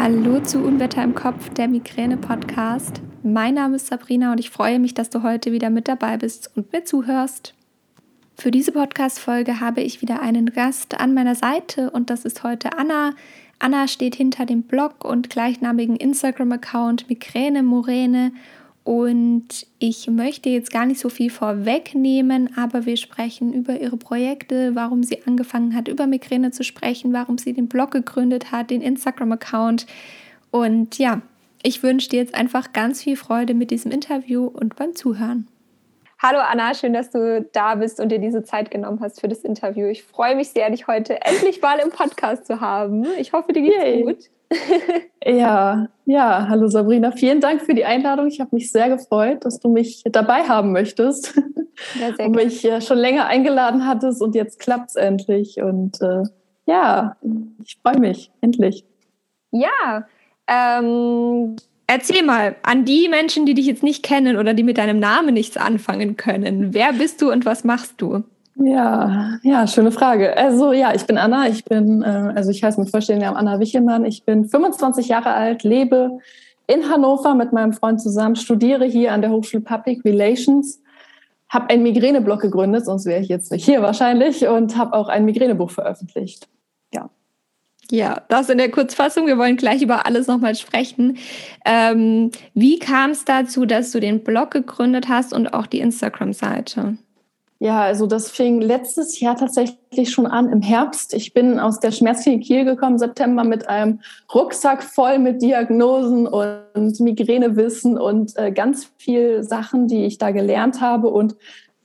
Hallo zu Unwetter im Kopf, der Migräne-Podcast. Mein Name ist Sabrina und ich freue mich, dass du heute wieder mit dabei bist und mir zuhörst. Für diese Podcast-Folge habe ich wieder einen Gast an meiner Seite und das ist heute Anna. Anna steht hinter dem Blog und gleichnamigen Instagram-Account Migräne Morene und ich möchte jetzt gar nicht so viel vorwegnehmen, aber wir sprechen über ihre Projekte, warum sie angefangen hat, über Migräne zu sprechen, warum sie den Blog gegründet hat, den Instagram-Account. Und ja, ich wünsche dir jetzt einfach ganz viel Freude mit diesem Interview und beim Zuhören. Hallo Anna, schön, dass du da bist und dir diese Zeit genommen hast für das Interview. Ich freue mich sehr, dich heute endlich mal im Podcast zu haben. Ich hoffe, dir geht's Yay. gut. Ja, ja, hallo Sabrina. Vielen Dank für die Einladung. Ich habe mich sehr gefreut, dass du mich dabei haben möchtest ja, und mich äh, schon länger eingeladen hattest und jetzt klappt es endlich. Und äh, ja, ich freue mich, endlich. Ja, ähm, erzähl mal an die Menschen, die dich jetzt nicht kennen oder die mit deinem Namen nichts anfangen können. Wer bist du und was machst du? Ja, ja, schöne Frage. Also ja, ich bin Anna. Ich bin, äh, also ich heiße mit Vorstellung Anna Wichelmann. Ich bin 25 Jahre alt, lebe in Hannover mit meinem Freund zusammen, studiere hier an der Hochschule Public Relations, habe einen Migräneblog gegründet, sonst wäre ich jetzt nicht hier wahrscheinlich, und habe auch ein Migränebuch veröffentlicht. Ja. Ja, das in der Kurzfassung. Wir wollen gleich über alles nochmal sprechen. Ähm, wie kam es dazu, dass du den Blog gegründet hast und auch die Instagram-Seite? Ja, also das fing letztes Jahr tatsächlich schon an im Herbst. Ich bin aus der Schmerzklinik Kiel gekommen, September, mit einem Rucksack voll mit Diagnosen und Migränewissen und äh, ganz viel Sachen, die ich da gelernt habe und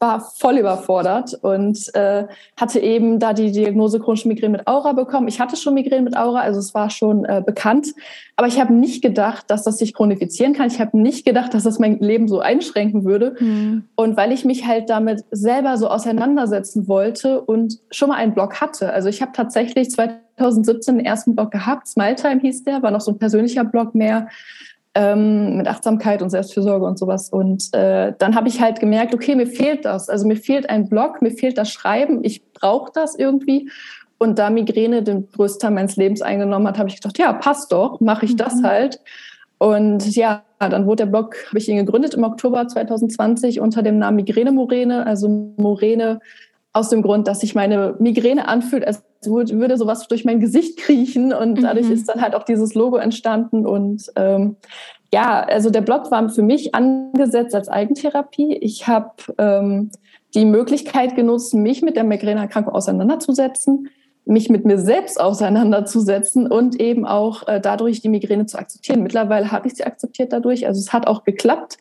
war voll überfordert und äh, hatte eben da die Diagnose chronische Migräne mit Aura bekommen. Ich hatte schon Migräne mit Aura, also es war schon äh, bekannt. Aber ich habe nicht gedacht, dass das sich chronifizieren kann. Ich habe nicht gedacht, dass das mein Leben so einschränken würde. Mhm. Und weil ich mich halt damit selber so auseinandersetzen wollte und schon mal einen Blog hatte. Also ich habe tatsächlich 2017 den ersten Blog gehabt. Smile Time hieß der, war noch so ein persönlicher Blog mehr ähm, mit Achtsamkeit und Selbstfürsorge und sowas. Und äh, dann habe ich halt gemerkt, okay, mir fehlt das. Also mir fehlt ein Blog, mir fehlt das Schreiben, ich brauche das irgendwie. Und da Migräne den größten Teil meines Lebens eingenommen hat, habe ich gedacht, ja, passt doch, mache ich das mhm. halt. Und ja, dann wurde der Blog, habe ich ihn gegründet im Oktober 2020 unter dem Namen Migräne Morene, also Morene aus dem Grund, dass sich meine Migräne anfühlt, als würde sowas durch mein Gesicht kriechen und dadurch mhm. ist dann halt auch dieses Logo entstanden und ähm, ja, also der Blog war für mich angesetzt als Eigentherapie. Ich habe ähm, die Möglichkeit genutzt, mich mit der Migräneerkrankung auseinanderzusetzen, mich mit mir selbst auseinanderzusetzen und eben auch äh, dadurch die Migräne zu akzeptieren. Mittlerweile habe ich sie akzeptiert dadurch, also es hat auch geklappt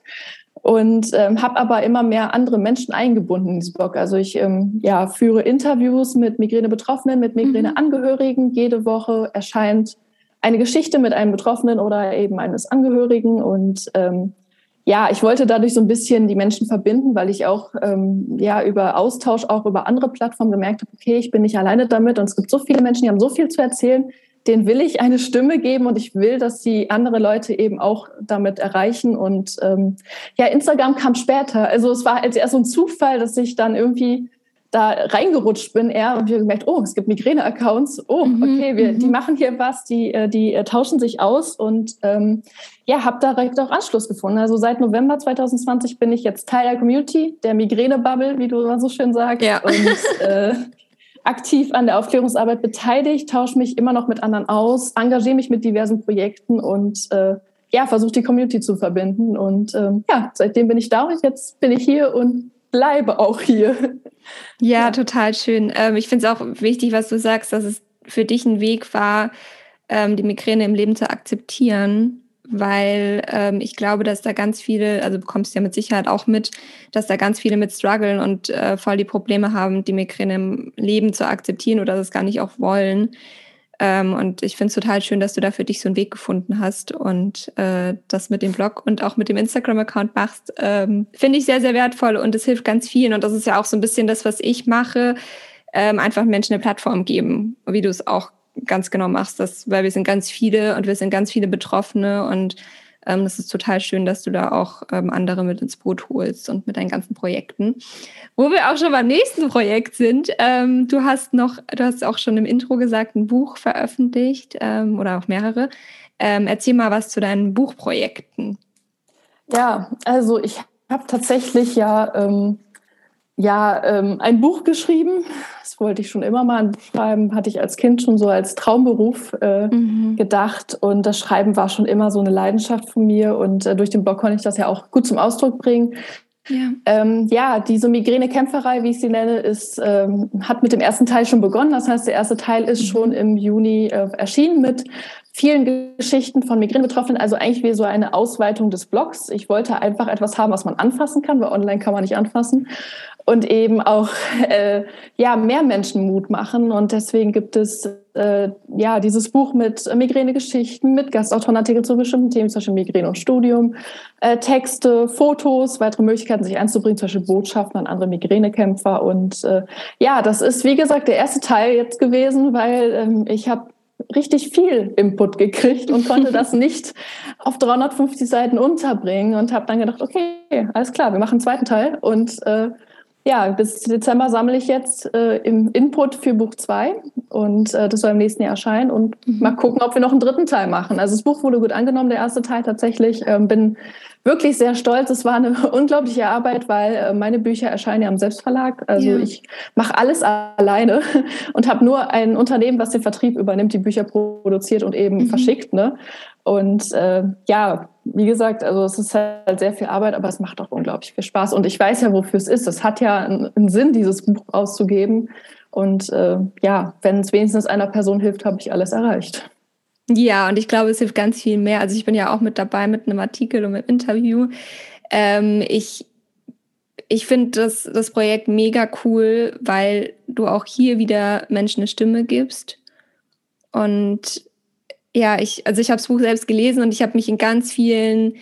und ähm, habe aber immer mehr andere Menschen eingebunden in dieses Blog. Also ich ähm, ja, führe Interviews mit Migräne-Betroffenen, mit Migräne-Angehörigen. Jede Woche erscheint eine Geschichte mit einem Betroffenen oder eben eines Angehörigen. Und ähm, ja, ich wollte dadurch so ein bisschen die Menschen verbinden, weil ich auch ähm, ja über Austausch, auch über andere Plattformen gemerkt habe, okay, ich bin nicht alleine damit und es gibt so viele Menschen, die haben so viel zu erzählen den will ich eine Stimme geben und ich will, dass sie andere Leute eben auch damit erreichen. Und ähm, ja, Instagram kam später. Also es war als eher so ein Zufall, dass ich dann irgendwie da reingerutscht bin eher und wir gemerkt, oh, es gibt Migräne-Accounts. Oh, mhm, okay, wir, die mhm. machen hier was, die, äh, die äh, tauschen sich aus und ähm, ja, habe direkt auch Anschluss gefunden. Also seit November 2020 bin ich jetzt Teil der Community, der Migräne-Bubble, wie du immer so schön sagst. Ja. Und äh, aktiv an der Aufklärungsarbeit beteiligt, tausche mich immer noch mit anderen aus, engagiere mich mit diversen Projekten und äh, ja, versuche die Community zu verbinden. Und ähm, ja, seitdem bin ich da und jetzt bin ich hier und bleibe auch hier. Ja, ja. total schön. Ähm, ich finde es auch wichtig, was du sagst, dass es für dich ein Weg war, ähm, die Migräne im Leben zu akzeptieren weil ähm, ich glaube, dass da ganz viele, also bekommst du ja mit Sicherheit auch mit, dass da ganz viele mit strugglen und äh, voll die Probleme haben, die Migräne im Leben zu akzeptieren oder das gar nicht auch wollen. Ähm, und ich finde es total schön, dass du da für dich so einen Weg gefunden hast und äh, das mit dem Blog und auch mit dem Instagram-Account machst. Ähm, finde ich sehr, sehr wertvoll und es hilft ganz vielen. Und das ist ja auch so ein bisschen das, was ich mache, ähm, einfach Menschen eine Plattform geben, wie du es auch ganz genau machst, das, weil wir sind ganz viele und wir sind ganz viele Betroffene und Ähm, ist total schön, dass du da auch ähm, andere mit ins Boot holst und mit deinen ganzen Projekten. Wo wir auch schon beim nächsten Projekt sind, ähm, du hast noch, du hast auch schon im Intro gesagt, ein Buch veröffentlicht ähm, oder auch mehrere. Ähm, erzähl mal was zu deinen Buchprojekten. Ja, also ich habe tatsächlich ja, ähm, ja ähm, ein Buch geschrieben. Das wollte ich schon immer mal schreiben, hatte ich als Kind schon so als Traumberuf äh, mhm. gedacht. Und das Schreiben war schon immer so eine Leidenschaft von mir. Und äh, durch den Blog konnte ich das ja auch gut zum Ausdruck bringen. Ja. Ähm, ja, diese Migräne-Kämpferei, wie ich sie nenne, ist, ähm, hat mit dem ersten Teil schon begonnen. Das heißt, der erste Teil ist mhm. schon im Juni äh, erschienen mit vielen Geschichten von Migräne-Betroffenen, also eigentlich wie so eine Ausweitung des Blogs. Ich wollte einfach etwas haben, was man anfassen kann, weil online kann man nicht anfassen und eben auch äh, ja mehr Menschen Mut machen. Und deswegen gibt es äh, ja dieses Buch mit Migräne-Geschichten, mit Gastautorenartikeln zu bestimmten Themen, zum Beispiel Migräne und Studium, äh, Texte, Fotos, weitere Möglichkeiten, sich einzubringen, zum Beispiel Botschaften an andere Migränekämpfer. Und äh, ja, das ist wie gesagt der erste Teil jetzt gewesen, weil ähm, ich habe richtig viel Input gekriegt und konnte das nicht auf 350 Seiten unterbringen und habe dann gedacht, okay, alles klar, wir machen einen zweiten Teil und äh, ja, bis Dezember sammle ich jetzt äh, im Input für Buch 2 und äh, das soll im nächsten Jahr erscheinen und mhm. mal gucken, ob wir noch einen dritten Teil machen. Also das Buch wurde gut angenommen, der erste Teil tatsächlich. Ähm, bin wirklich sehr stolz. Es war eine unglaubliche Arbeit, weil äh, meine Bücher erscheinen ja im Selbstverlag. Also ja. ich mache alles alleine und habe nur ein Unternehmen, was den Vertrieb übernimmt, die Bücher produziert und eben mhm. verschickt. Ne? Und äh, ja, wie gesagt, also es ist halt sehr viel Arbeit, aber es macht auch unglaublich viel Spaß. Und ich weiß ja, wofür es ist. Es hat ja einen Sinn, dieses Buch auszugeben. Und äh, ja, wenn es wenigstens einer Person hilft, habe ich alles erreicht. Ja, und ich glaube, es hilft ganz viel mehr. Also ich bin ja auch mit dabei mit einem Artikel und einem Interview. Ähm, ich ich finde das, das Projekt mega cool, weil du auch hier wieder Menschen eine Stimme gibst. Und ja, ich, also ich habe das Buch selbst gelesen und ich habe mich in ganz vielen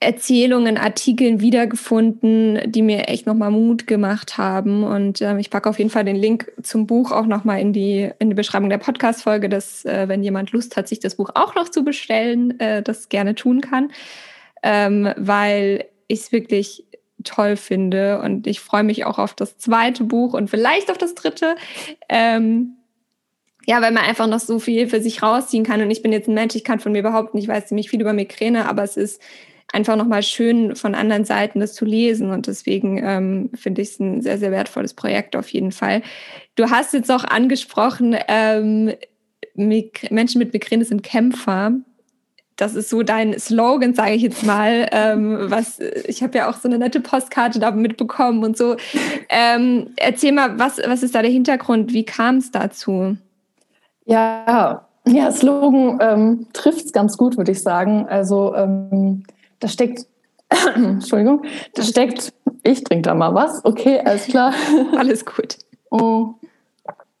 Erzählungen, Artikeln wiedergefunden, die mir echt nochmal Mut gemacht haben. Und ähm, ich packe auf jeden Fall den Link zum Buch auch nochmal in die, in die Beschreibung der Podcast-Folge, dass, äh, wenn jemand Lust hat, sich das Buch auch noch zu bestellen, äh, das gerne tun kann. Ähm, weil ich es wirklich toll finde und ich freue mich auch auf das zweite Buch und vielleicht auf das dritte. Ähm, ja, weil man einfach noch so viel für sich rausziehen kann. Und ich bin jetzt ein Mensch, ich kann von mir behaupten, ich weiß ziemlich viel über Migräne, aber es ist einfach nochmal schön von anderen Seiten das zu lesen. Und deswegen ähm, finde ich es ein sehr, sehr wertvolles Projekt auf jeden Fall. Du hast jetzt auch angesprochen, ähm, Menschen mit Migräne sind Kämpfer. Das ist so dein Slogan, sage ich jetzt mal. Ähm, was ich habe ja auch so eine nette Postkarte da mitbekommen und so. Ähm, erzähl mal, was, was ist da der Hintergrund? Wie kam es dazu? Ja, ja, Slogan ähm, trifft es ganz gut, würde ich sagen. Also ähm, da steckt, Entschuldigung, da steckt, ich trinke da mal was, okay, alles klar. Alles gut. Oh,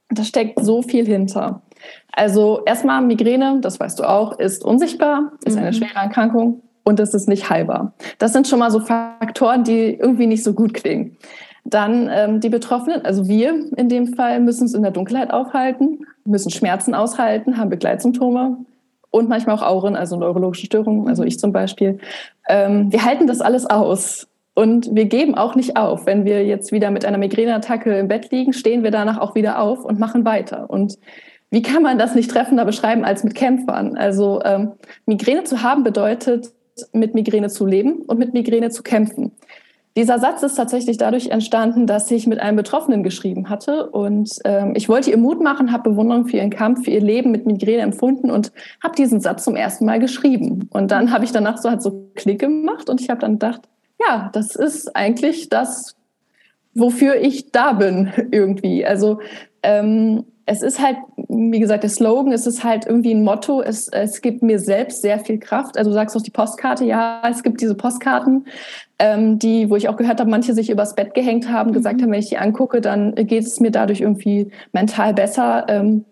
da steckt so viel hinter. Also erstmal Migräne, das weißt du auch, ist unsichtbar, ist eine mhm. schwere Erkrankung und es ist nicht heilbar. Das sind schon mal so Faktoren, die irgendwie nicht so gut klingen. Dann ähm, die Betroffenen, also wir in dem Fall, müssen es in der Dunkelheit aufhalten, müssen Schmerzen aushalten, haben Begleitsymptome und manchmal auch Auren, also neurologische Störungen, also ich zum Beispiel. Ähm, wir halten das alles aus. Und wir geben auch nicht auf. Wenn wir jetzt wieder mit einer Migräneattacke im Bett liegen, stehen wir danach auch wieder auf und machen weiter. Und wie kann man das nicht treffender beschreiben als mit Kämpfern? Also ähm, Migräne zu haben bedeutet, mit Migräne zu leben und mit Migräne zu kämpfen. Dieser Satz ist tatsächlich dadurch entstanden, dass ich mit einem Betroffenen geschrieben hatte und ähm, ich wollte ihr Mut machen, habe Bewunderung für ihren Kampf, für ihr Leben mit Migräne empfunden und habe diesen Satz zum ersten Mal geschrieben. Und dann habe ich danach so halt so Klick gemacht und ich habe dann gedacht, ja, das ist eigentlich das, wofür ich da bin irgendwie. Also ähm, es ist halt, wie gesagt, der Slogan, es ist halt irgendwie ein Motto, es, es gibt mir selbst sehr viel Kraft. Also du sagst auch die Postkarte, ja, es gibt diese Postkarten, ähm, die, wo ich auch gehört habe, manche sich übers Bett gehängt haben, mhm. gesagt haben, wenn ich die angucke, dann geht es mir dadurch irgendwie mental besser. Ähm,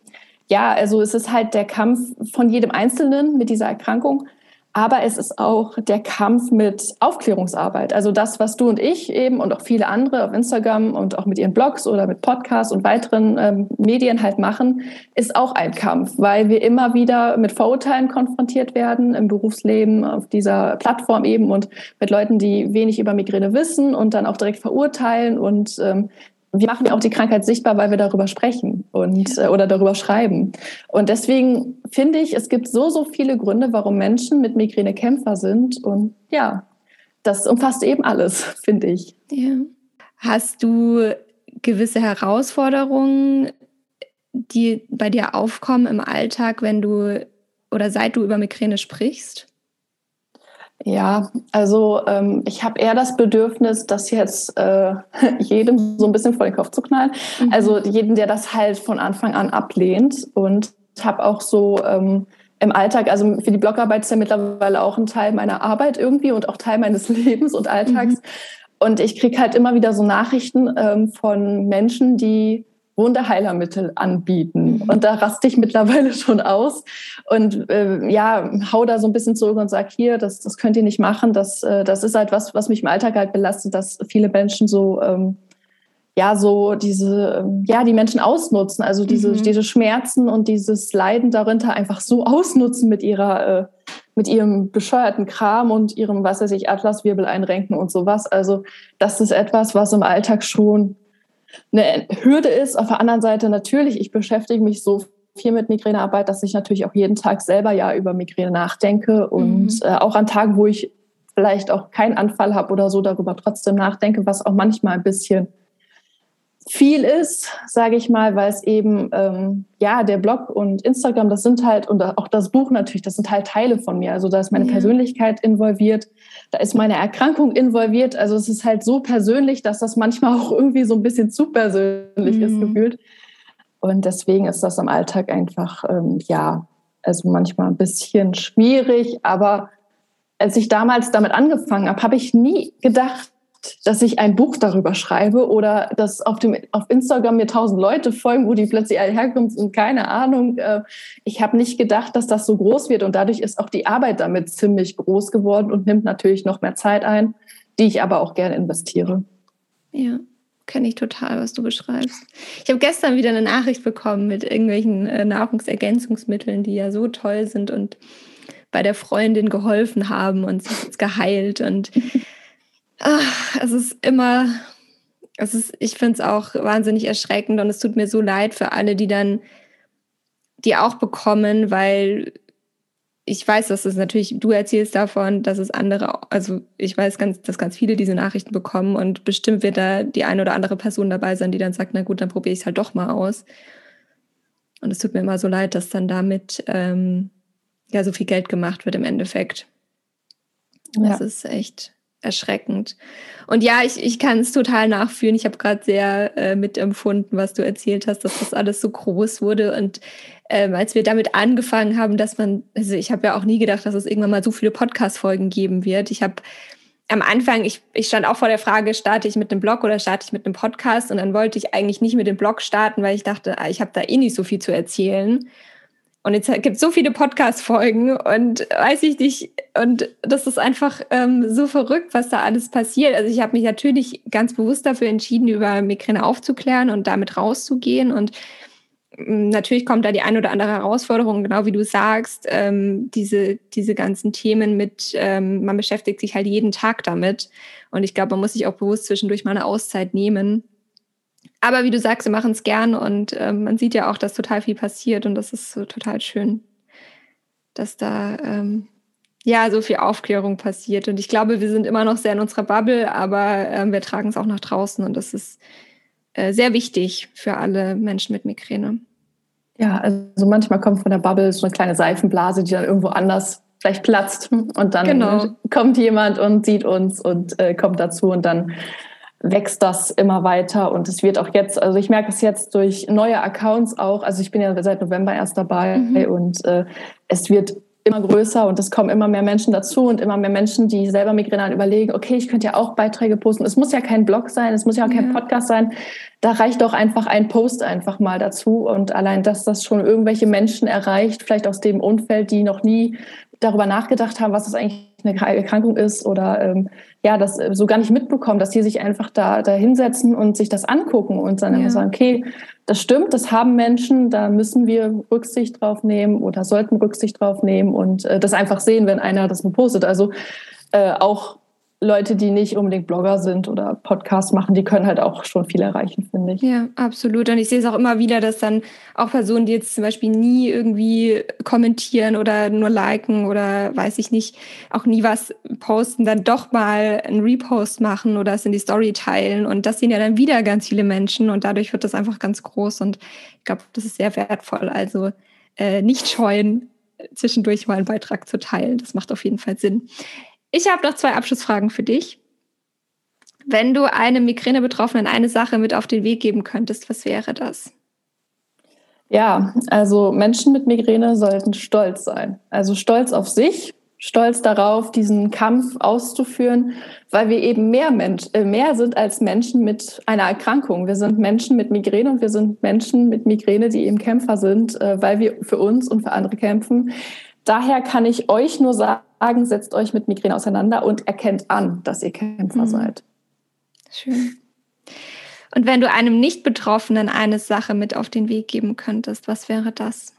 ja, also es ist halt der Kampf von jedem Einzelnen mit dieser Erkrankung. Aber es ist auch der Kampf mit Aufklärungsarbeit. Also das, was du und ich eben und auch viele andere auf Instagram und auch mit ihren Blogs oder mit Podcasts und weiteren ähm, Medien halt machen, ist auch ein Kampf, weil wir immer wieder mit Vorurteilen konfrontiert werden im Berufsleben, auf dieser Plattform eben und mit Leuten, die wenig über Migräne wissen und dann auch direkt verurteilen und ähm, wir machen ja auch die Krankheit sichtbar, weil wir darüber sprechen und äh, oder darüber schreiben. Und deswegen finde ich, es gibt so so viele Gründe, warum Menschen mit Migräne Kämpfer sind. Und ja, das umfasst eben alles, finde ich. Ja. Hast du gewisse Herausforderungen, die bei dir aufkommen im Alltag, wenn du oder seit du über Migräne sprichst? Ja, also ähm, ich habe eher das Bedürfnis, das jetzt äh, jedem so ein bisschen vor den Kopf zu knallen. Mhm. Also jeden, der das halt von Anfang an ablehnt. Und ich habe auch so ähm, im Alltag, also für die Blogarbeit ist ja mittlerweile auch ein Teil meiner Arbeit irgendwie und auch Teil meines Lebens und Alltags. Mhm. Und ich kriege halt immer wieder so Nachrichten ähm, von Menschen, die Wunderheilermittel anbieten. Mhm. Und da raste ich mittlerweile schon aus und äh, ja, hau da so ein bisschen zurück und sag hier, das, das könnt ihr nicht machen. Das, äh, das ist halt was, was mich im Alltag halt belastet, dass viele Menschen so ähm, ja so diese ja die Menschen ausnutzen, also diese mhm. diese Schmerzen und dieses Leiden darunter einfach so ausnutzen mit ihrer äh, mit ihrem bescheuerten Kram und ihrem was weiß ich Atlaswirbel einrenken und sowas. Also das ist etwas, was im Alltag schon eine Hürde ist. Auf der anderen Seite natürlich, ich beschäftige mich so viel mit Migränearbeit, dass ich natürlich auch jeden Tag selber ja über Migräne nachdenke und mhm. äh, auch an Tagen, wo ich vielleicht auch keinen Anfall habe oder so, darüber trotzdem nachdenke, was auch manchmal ein bisschen viel ist, sage ich mal, weil es eben, ähm, ja, der Blog und Instagram, das sind halt, und auch das Buch natürlich, das sind halt Teile von mir. Also da ist meine ja. Persönlichkeit involviert, da ist meine Erkrankung involviert. Also es ist halt so persönlich, dass das manchmal auch irgendwie so ein bisschen zu persönlich mhm. ist gefühlt. Und deswegen ist das im Alltag einfach, ähm, ja, also manchmal ein bisschen schwierig. Aber als ich damals damit angefangen habe, habe ich nie gedacht, dass ich ein Buch darüber schreibe oder dass auf, dem, auf Instagram mir tausend Leute folgen, wo die plötzlich alle herkommen und keine Ahnung. Äh, ich habe nicht gedacht, dass das so groß wird und dadurch ist auch die Arbeit damit ziemlich groß geworden und nimmt natürlich noch mehr Zeit ein, die ich aber auch gerne investiere. Ja, kenne ich total, was du beschreibst. Ich habe gestern wieder eine Nachricht bekommen mit irgendwelchen äh, Nahrungsergänzungsmitteln, die ja so toll sind und bei der Freundin geholfen haben und sie ist geheilt und Ach, es ist immer, es ist, ich finde es auch wahnsinnig erschreckend und es tut mir so leid für alle, die dann die auch bekommen, weil ich weiß, dass es natürlich, du erzählst davon, dass es andere, also ich weiß ganz, dass ganz viele diese Nachrichten bekommen und bestimmt wird da die eine oder andere Person dabei sein, die dann sagt, na gut, dann probiere ich es halt doch mal aus. Und es tut mir immer so leid, dass dann damit ähm, ja so viel Geld gemacht wird im Endeffekt. Das ja. ist echt erschreckend. Und ja, ich, ich kann es total nachfühlen. Ich habe gerade sehr äh, mitempfunden, was du erzählt hast, dass das alles so groß wurde. Und ähm, als wir damit angefangen haben, dass man, also ich habe ja auch nie gedacht, dass es irgendwann mal so viele Podcast-Folgen geben wird. Ich habe am Anfang, ich, ich stand auch vor der Frage, starte ich mit einem Blog oder starte ich mit einem Podcast? Und dann wollte ich eigentlich nicht mit dem Blog starten, weil ich dachte, ah, ich habe da eh nicht so viel zu erzählen. Und jetzt gibt es so viele Podcast-Folgen und weiß ich nicht, und das ist einfach ähm, so verrückt, was da alles passiert. Also ich habe mich natürlich ganz bewusst dafür entschieden, über Migräne aufzuklären und damit rauszugehen. Und ähm, natürlich kommt da die ein oder andere Herausforderung, genau wie du sagst, ähm, diese, diese ganzen Themen mit, ähm, man beschäftigt sich halt jeden Tag damit. Und ich glaube, man muss sich auch bewusst zwischendurch mal eine Auszeit nehmen aber wie du sagst, wir machen es gern und äh, man sieht ja auch, dass total viel passiert und das ist so total schön, dass da ähm, ja so viel Aufklärung passiert. Und ich glaube, wir sind immer noch sehr in unserer Bubble, aber äh, wir tragen es auch nach draußen und das ist äh, sehr wichtig für alle Menschen mit Migräne. Ja, also manchmal kommt von der Bubble so eine kleine Seifenblase, die dann irgendwo anders vielleicht platzt und dann genau. kommt jemand und sieht uns und äh, kommt dazu und dann wächst das immer weiter und es wird auch jetzt, also ich merke es jetzt durch neue Accounts auch, also ich bin ja seit November erst dabei mhm. und äh, es wird immer größer und es kommen immer mehr Menschen dazu und immer mehr Menschen, die selber Migräne überlegen, okay, ich könnte ja auch Beiträge posten. Es muss ja kein Blog sein, es muss ja auch kein ja. Podcast sein. Da reicht doch einfach ein Post einfach mal dazu und allein, dass das schon irgendwelche Menschen erreicht, vielleicht aus dem Umfeld, die noch nie darüber nachgedacht haben, was das eigentlich eine Erkrankung ist oder ähm, ja, das so gar nicht mitbekommen, dass die sich einfach da, da hinsetzen und sich das angucken und dann ja. sagen, okay, das stimmt, das haben Menschen, da müssen wir Rücksicht drauf nehmen oder sollten Rücksicht drauf nehmen und äh, das einfach sehen, wenn einer das postet. Also äh, auch Leute, die nicht unbedingt Blogger sind oder Podcasts machen, die können halt auch schon viel erreichen, finde ich. Ja, absolut. Und ich sehe es auch immer wieder, dass dann auch Personen, die jetzt zum Beispiel nie irgendwie kommentieren oder nur liken oder weiß ich nicht, auch nie was posten, dann doch mal einen Repost machen oder es in die Story teilen. Und das sehen ja dann wieder ganz viele Menschen und dadurch wird das einfach ganz groß. Und ich glaube, das ist sehr wertvoll. Also äh, nicht scheuen, zwischendurch mal einen Beitrag zu teilen. Das macht auf jeden Fall Sinn. Ich habe noch zwei Abschlussfragen für dich. Wenn du einem Migräne-Betroffenen eine Sache mit auf den Weg geben könntest, was wäre das? Ja, also Menschen mit Migräne sollten stolz sein. Also stolz auf sich, stolz darauf, diesen Kampf auszuführen, weil wir eben mehr, Mensch, äh, mehr sind als Menschen mit einer Erkrankung. Wir sind Menschen mit Migräne und wir sind Menschen mit Migräne, die eben Kämpfer sind, äh, weil wir für uns und für andere kämpfen. Daher kann ich euch nur sagen, setzt euch mit Migräne auseinander und erkennt an, dass ihr Kämpfer mhm. seid. Schön. Und wenn du einem Nicht-Betroffenen eine Sache mit auf den Weg geben könntest, was wäre das?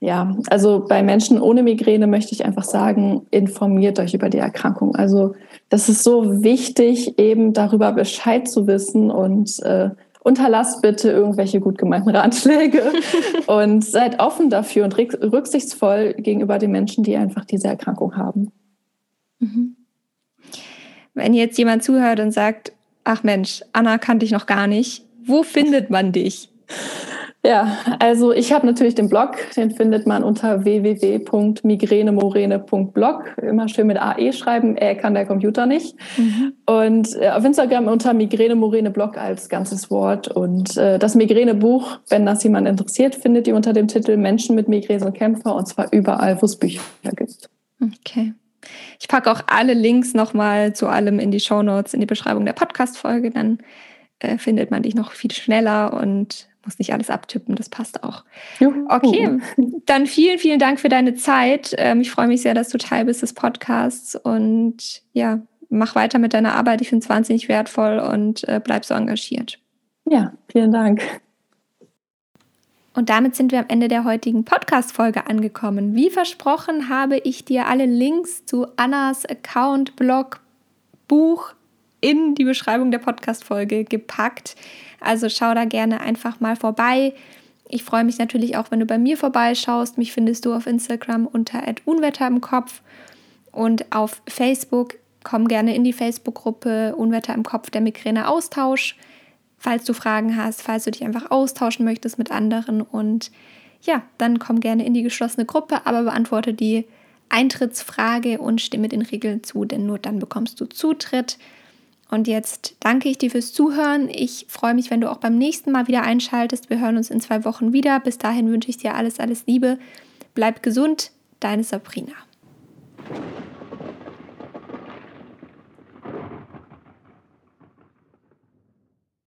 Ja, also bei Menschen ohne Migräne möchte ich einfach sagen, informiert euch über die Erkrankung. Also das ist so wichtig, eben darüber Bescheid zu wissen und äh, unterlasst bitte irgendwelche gut gemeinten Ratschläge und seid offen dafür und rücksichtsvoll gegenüber den Menschen, die einfach diese Erkrankung haben. Mhm. Wenn jetzt jemand zuhört und sagt, ach Mensch, Anna kannte ich noch gar nicht, wo findet man dich? Ja, also ich habe natürlich den Blog, den findet man unter www.migränemorene.blog. Immer schön mit AE schreiben, er kann der Computer nicht. Mhm. Und äh, auf Instagram unter Migräne-Morene-Blog als ganzes Wort. Und äh, das Migräne-Buch, wenn das jemand interessiert, findet ihr unter dem Titel Menschen mit Migräne und Kämpfer und zwar überall, wo es Bücher gibt. Okay. Ich packe auch alle Links nochmal zu allem in die Show Notes, in die Beschreibung der Podcast-Folge. Dann äh, findet man dich noch viel schneller und muss nicht alles abtippen, das passt auch. Juhu. Okay, dann vielen, vielen Dank für deine Zeit. Ähm, ich freue mich sehr, dass du Teil bist des Podcasts und ja, mach weiter mit deiner Arbeit. Ich finde es wahnsinnig wertvoll und äh, bleib so engagiert. Ja, vielen Dank. Und damit sind wir am Ende der heutigen Podcast-Folge angekommen. Wie versprochen habe ich dir alle Links zu Annas Account, Blog, Buch in die Beschreibung der Podcast-Folge gepackt. Also schau da gerne einfach mal vorbei. Ich freue mich natürlich auch, wenn du bei mir vorbeischaust. Mich findest du auf Instagram unter Unwetter im Kopf und auf Facebook. Komm gerne in die Facebook-Gruppe Unwetter im Kopf, der Migräne-Austausch, falls du Fragen hast, falls du dich einfach austauschen möchtest mit anderen. Und ja, dann komm gerne in die geschlossene Gruppe, aber beantworte die Eintrittsfrage und stimme den Regeln zu, denn nur dann bekommst du Zutritt. Und jetzt danke ich dir fürs Zuhören. Ich freue mich, wenn du auch beim nächsten Mal wieder einschaltest. Wir hören uns in zwei Wochen wieder. Bis dahin wünsche ich dir alles, alles Liebe. Bleib gesund, deine Sabrina.